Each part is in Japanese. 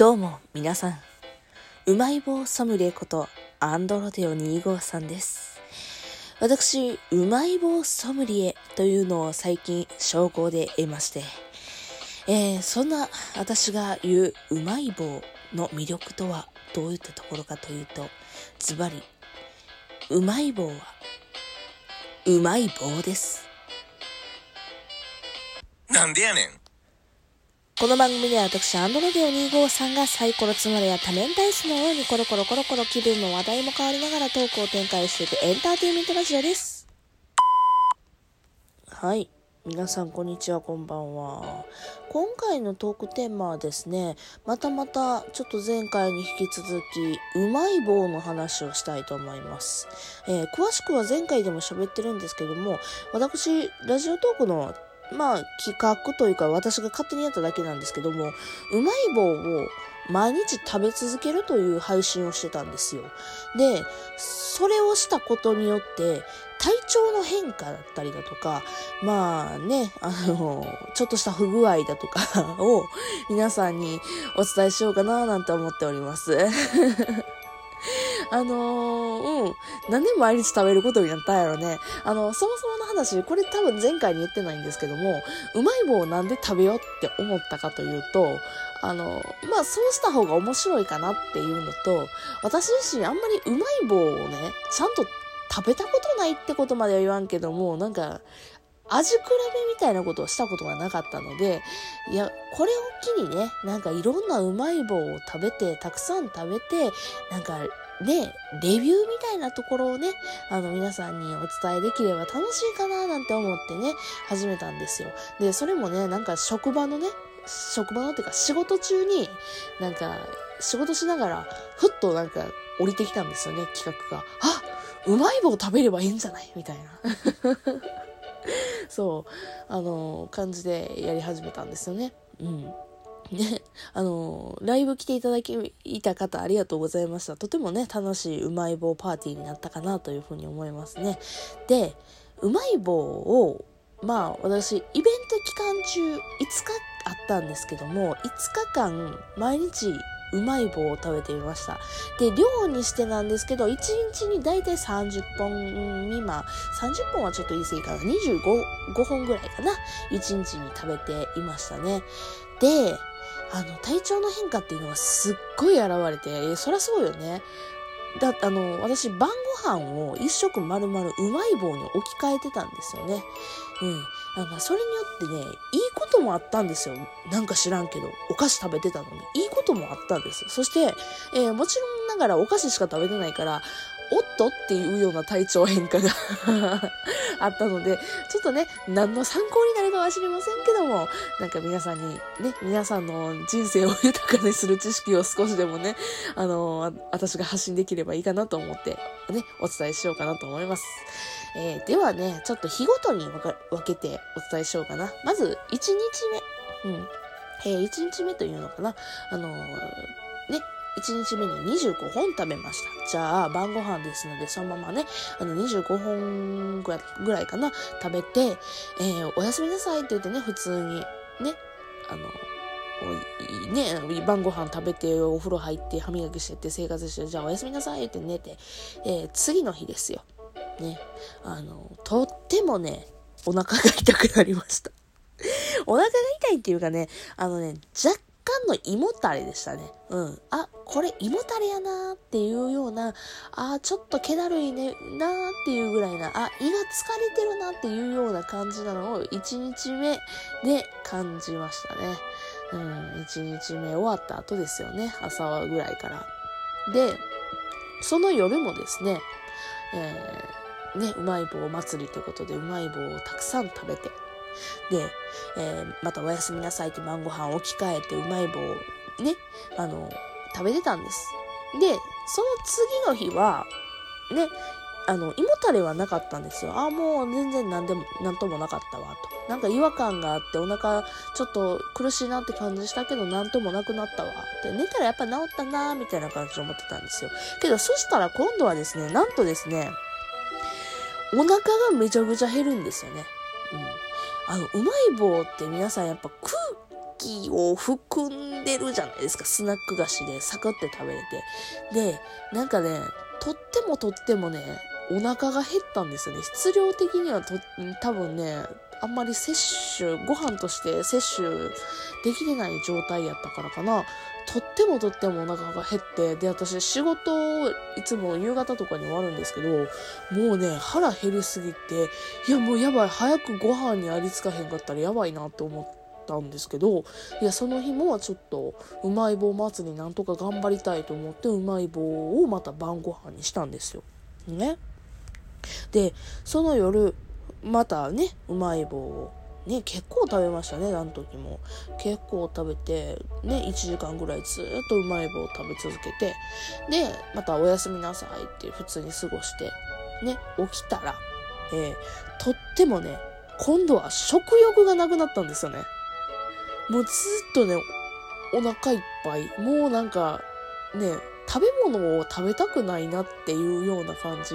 どうも皆さん、うまい棒ソムリエことアンドロデオ2号さんです。私、うまい棒ソムリエというのを最近称号で得まして、えーそんな私が言ううまい棒の魅力とはどういったところかというと、ズバリ、うまい棒は、うまい棒です。なんでやねん。この番組では私、アンドロデオ2号さんがサイコロつまりや多面ダイスのようにコロコロコロコロ気分も話題も変わりながらトークを展開していくエンターテインメントラジオです。はい。皆さん、こんにちは、こんばんは。今回のトークテーマはですね、またまた、ちょっと前回に引き続き、うまい棒の話をしたいと思います。えー詳しくは前回でも喋ってるんですけども、私、ラジオトークのまあ、企画というか私が勝手にやっただけなんですけども、うまい棒を毎日食べ続けるという配信をしてたんですよ。で、それをしたことによって、体調の変化だったりだとか、まあね、あの、ちょっとした不具合だとかを皆さんにお伝えしようかななんて思っております。あのー、うん。なんで毎日食べることになったんやろね。あの、そもそもの話、これ多分前回に言ってないんですけども、うまい棒をなんで食べようって思ったかというと、あの、まあ、そうした方が面白いかなっていうのと、私自身あんまりうまい棒をね、ちゃんと食べたことないってことまでは言わんけども、なんか、味比べみたいなことをしたことがなかったので、いや、これを機にね、なんかいろんなうまい棒を食べて、たくさん食べて、なんかね、レビューみたいなところをね、あの皆さんにお伝えできれば楽しいかななんて思ってね、始めたんですよ。で、それもね、なんか職場のね、職場のっていうか仕事中に、なんか仕事しながら、ふっとなんか降りてきたんですよね、企画が。あうまい棒食べればいいんじゃない？みたいな。そう、あの、感じでやり始めたんですよね。うん。ね、あの、ライブ来ていただき、いた方ありがとうございました。とてもね、楽しいうまい棒パーティーになったかなというふうに思いますね。で、うまい棒を、まあ私、イベント期間中5日あったんですけども、5日間毎日うまい棒を食べてみました。で、量にしてなんですけど、1日にだいたい30本未満、30本はちょっと言い過ぎかな、25 5本ぐらいかな、1日に食べていましたね。で、あの、体調の変化っていうのはすっごい現れて、えそりゃそうよね。だあの、私、晩ご飯を一食丸々うまい棒に置き換えてたんですよね。うん。なんか、それによってね、いいこともあったんですよ。なんか知らんけど、お菓子食べてたのに、いいこともあったんです。そして、えーもちろんがらお菓子しか食べてないから、おっとっていうような体調変化が あったので、ちょっとね、何の参考になるかは知りませんけども、なんか皆さんにね、皆さんの人生を豊かにする知識を少しでもね、あのあ私が発信できればいいかなと思って、ね、お伝えしようかなと思います。えーではね、ちょっと日ごとに分か分けてお伝えしようかな。まず、1日目。うん。えー、1日目というのかな。あのーね、1日目に25本食べました。じゃあ、晩ご飯ですので、そのままね、あの、25本ぐらいぐらいかな、食べて、えーおやすみなさいって言ってね、普通に、ね、あの、ね、晩ご飯食べて、お風呂入って、歯磨きしてって生活して、じゃあおやすみなさいって寝て、えー次の日ですよ。ね、あの、とってもね、お腹が痛くなりました。お腹が痛いっていうかね、あのね、若干の胃もたれでしたね。うん。あ、これ胃もたれやなーっていうような、あーちょっと気だるいね、なーっていうぐらいな、あ、胃が疲れてるなっていうような感じなのを1日目で感じましたね。うん、1日目終わった後ですよね。朝ぐらいから。で、その夜もですね、えーね、うまい棒祭りということで、うまい棒をたくさん食べて、で、えーまたおやすみなさいって晩ご飯置き換えてうまい棒をね、あの、食べてたんです。で、その次の日は、ね、あの、胃もたれはなかったんですよ。ああ、もう全然何でも、なんともなかったわ、と。なんか違和感があってお腹ちょっと苦しいなって感じしたけど、なんともなくなったわ。って寝たらやっぱ治ったなみたいな感じで思ってたんですよ。けど、そしたら今度はですね、なんとですね、お腹がめちゃくちゃ減るんですよね。あの、うまい棒って皆さんやっぱ空気を含んでるじゃないですか。スナック菓子でサクって食べれて。で、なんかね、とってもとってもね、お腹が減ったんですよね。質量的にはと多分ね、あんまり摂取、ご飯として摂取できてない状態やったからかな。とってもとってもお腹が減って、で、私仕事を、いつも夕方とかに終わるんですけど、もうね、腹減りすぎて、いやもうやばい、早くご飯にありつかへんかったらやばいなって思ったんですけど、いや、その日もちょっと、うまい棒祭りなんとか頑張りたいと思って、うまい棒をまた晩ご飯にしたんですよ。ね。で、その夜、またね、うまい棒を。ね、結構食べましたね、あの時も。結構食べて、ね、1時間ぐらいずっとうまい棒を食べ続けて、で、またおやすみなさいって普通に過ごして、ね、起きたら、えー、とってもね、今度は食欲がなくなったんですよね。もうずっとね、お腹いっぱい。もうなんか、ね、食べ物を食べたくないなっていうような感じ。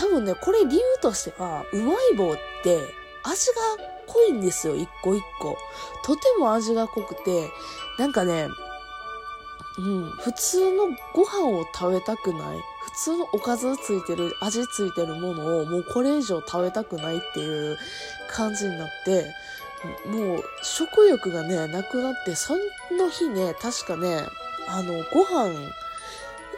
多分ね、これ理由としては、うまい棒って味が濃いんですよ、一個一個。とても味が濃くて、なんかね、うん、普通のご飯を食べたくない。普通のおかずついてる、味ついてるものをもうこれ以上食べたくないっていう感じになって、もう食欲がね、なくなって、その日ね、確かね、あの、ご飯、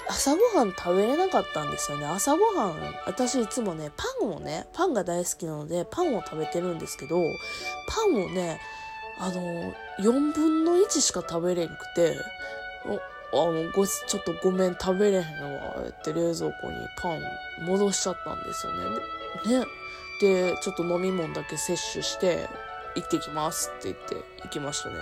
朝ごはん食べれなかったんですよね。朝ごはん、私いつもね、パンをね、パンが大好きなので、パンを食べてるんですけど、パンをね、あの、4分の1しか食べれんくて、あの、ご、ちょっとごめん、食べれへんわ、って冷蔵庫にパン戻しちゃったんですよね。ね。で、ちょっと飲み物だけ摂取して、行ってきますって言って行きましたね。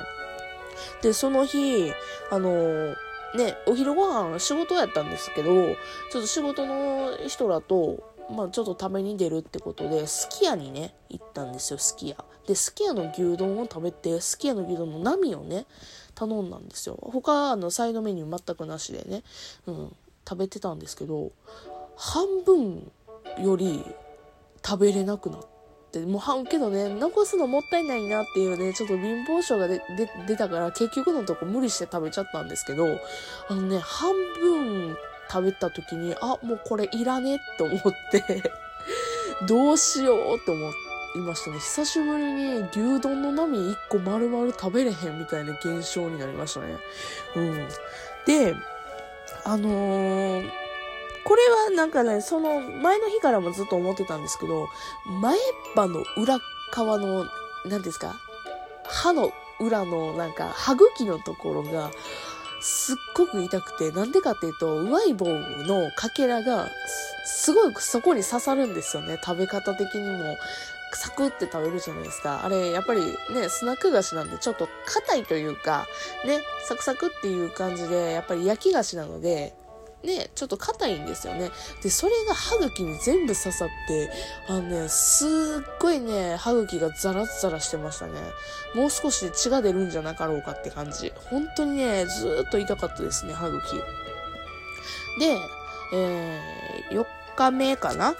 で、その日、あの、ね、お昼ご飯仕事やったんですけど、ちょっと仕事の人らと、まあちょっと食べに出るってことで、すき家にね、行ったんですよ、すき家。で、すき家の牛丼を食べて、すき家の牛丼の波をね、頼んだんですよ。他、の、サイドメニュー全くなしでね、うん、食べてたんですけど、半分より食べれなくなって、ってもうはけどね残すのもったいないなっていうねちょっと貧乏症がで出たから結局のとこ無理して食べちゃったんですけどあのね半分食べた時にあもうこれいらねって思ってどうしようって思いましたね。久しぶりに牛丼の波1個丸々食べれへんみたいな現象になりましたね。うん。であのーこれはなんかね、その前の日からもずっと思ってたんですけど、前歯の裏側の、何ですか？歯の裏のなんか歯茎のところがすっごく痛くて、なんでかっていうと、うまい棒のかけらがすごいそこに刺さるんですよね。食べ方的にも。サクって食べるじゃないですか。あれ、やっぱりね、スナック菓子なんでちょっと硬いというか、ね、サクサクっていう感じで、やっぱり焼き菓子なので、ね、ちょっと硬いんですよね。で、それが歯茎に全部刺さって、あのね、すっごいね、歯茎がザラザラしてましたね。もう少しで血が出るんじゃなかろうかって感じ。本当にね、ずっと痛かったですね、歯茎。で、えー、4日目かな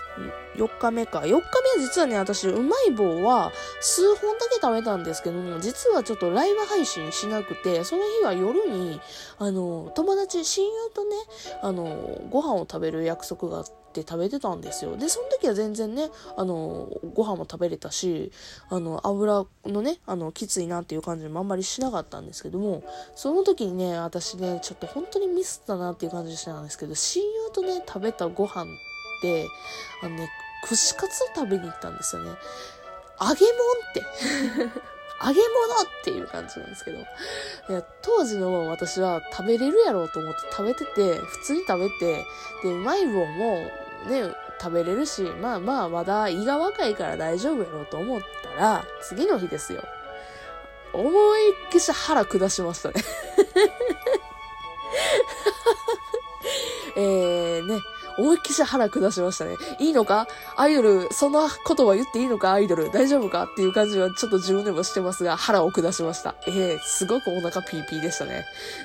？4日目か。4日目は実はね、私、うまい棒は数本だけ食べたんですけども、実はちょっとライブ配信しなくて、その日は夜に、あの、友達、親友とね、あの、ご飯を食べる約束があって食べてたんですよ。で、その時は全然ね、あの、ご飯も食べれたし、あの、油のね、あの、きついなっていう感じもあんまりしなかったんですけども、その時にね、私ね、ちょっと本当にミスったなっていう感じしたんですけど、親友とね、食べたご飯、あのね、串カツを食べに行ったんですよね。揚げ物って 揚げ物っていう感じなんですけど。いや当時の私は食べれるやろうと思って食べてて、普通に食べて、で、うまい棒もね、食べれるし、まあまあまだ胃が若いから大丈夫やろうと思ったら、次の日ですよ。思いっきし腹下しましたね えーね、思いっきし腹下しましたね。いいのか？アイドル、そんな言葉言っていいのか？アイドル、大丈夫か？っていう感じはちょっと自分でもしてますが、腹を下しました。ええー、すごくお腹ピーピーでしたね。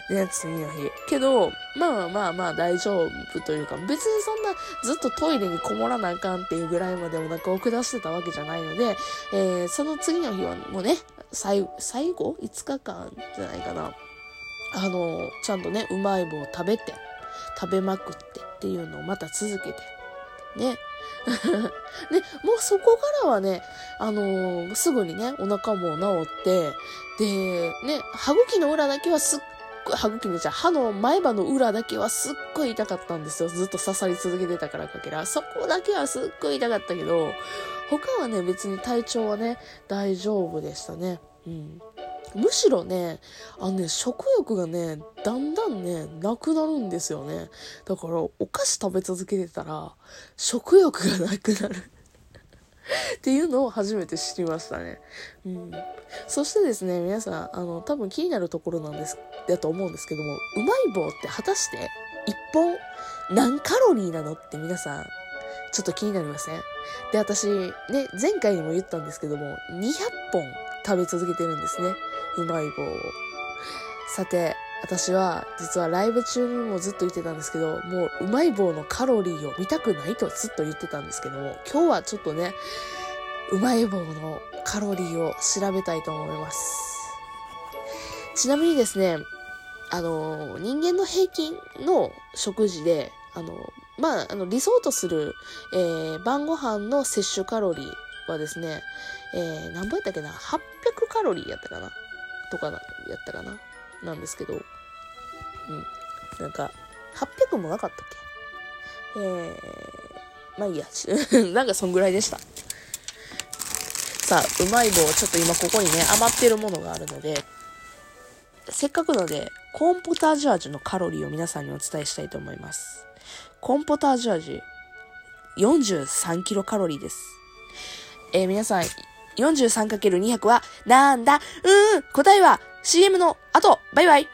ね、次の日。けど、まあまあまあ大丈夫というか、別にそんなずっとトイレにこもらなあかんっていうぐらいまでお腹を下してたわけじゃないので、えー、その次の日はもうね、最最後 ?5 日間じゃないかな。あの、ちゃんとね、うまい棒を食べて、食べまくってっていうのをまた続けて、ね。で、もうそこからはね、あのー、すぐにね、お腹も治って、で、ね、歯茎の裏だけはすっごい、歯茎のじゃ歯の前歯の裏だけはすっごい痛かったんですよ。ずっと刺さり続けてたからかけら。そこだけはすっごい痛かったけど、他はね、別に体調はね、大丈夫でしたね。うん。むしろね、あのね、食欲がね、だんだんね、なくなるんですよね。だから、お菓子食べ続けてたら、食欲がなくなるっていうのを初めて知りましたね。うん。そしてですね、皆さん、あの、多分気になるところなんです、だと思うんですけども、うまい棒って果たして、1本何カロリーなのって皆さん、ちょっと気になりません？で、私、ね、前回にも言ったんですけども、200本食べ続けてるんですね。うまい棒を。さて、私は実はライブ中にもずっと言ってたんですけど、もううまい棒のカロリーを見たくないとずっと言ってたんですけども、今日はちょっとね、うまい棒のカロリーを調べたいと思います。ちなみにですね、あの、人間の平均の食事で、あの、まあ、あの、理想とする、えー、晩ご飯の摂取カロリーはですね、えー、何本やったっけな ?800 カロリーやったかな？とか、やったかな？なんですけど、うん。なんか、800もなかったっけ？えー、まあいいや。なんかそんぐらいでした。さあ、うまい棒、ちょっと今ここにね、余ってるものがあるので、せっかくので、コーンポタージュ味のカロリーを皆さんにお伝えしたいと思います。コーンポタージュ味、43キロカロリーです。えー、皆さん、43×200 はなんだ？うーん答えは CM の後。バイバイ。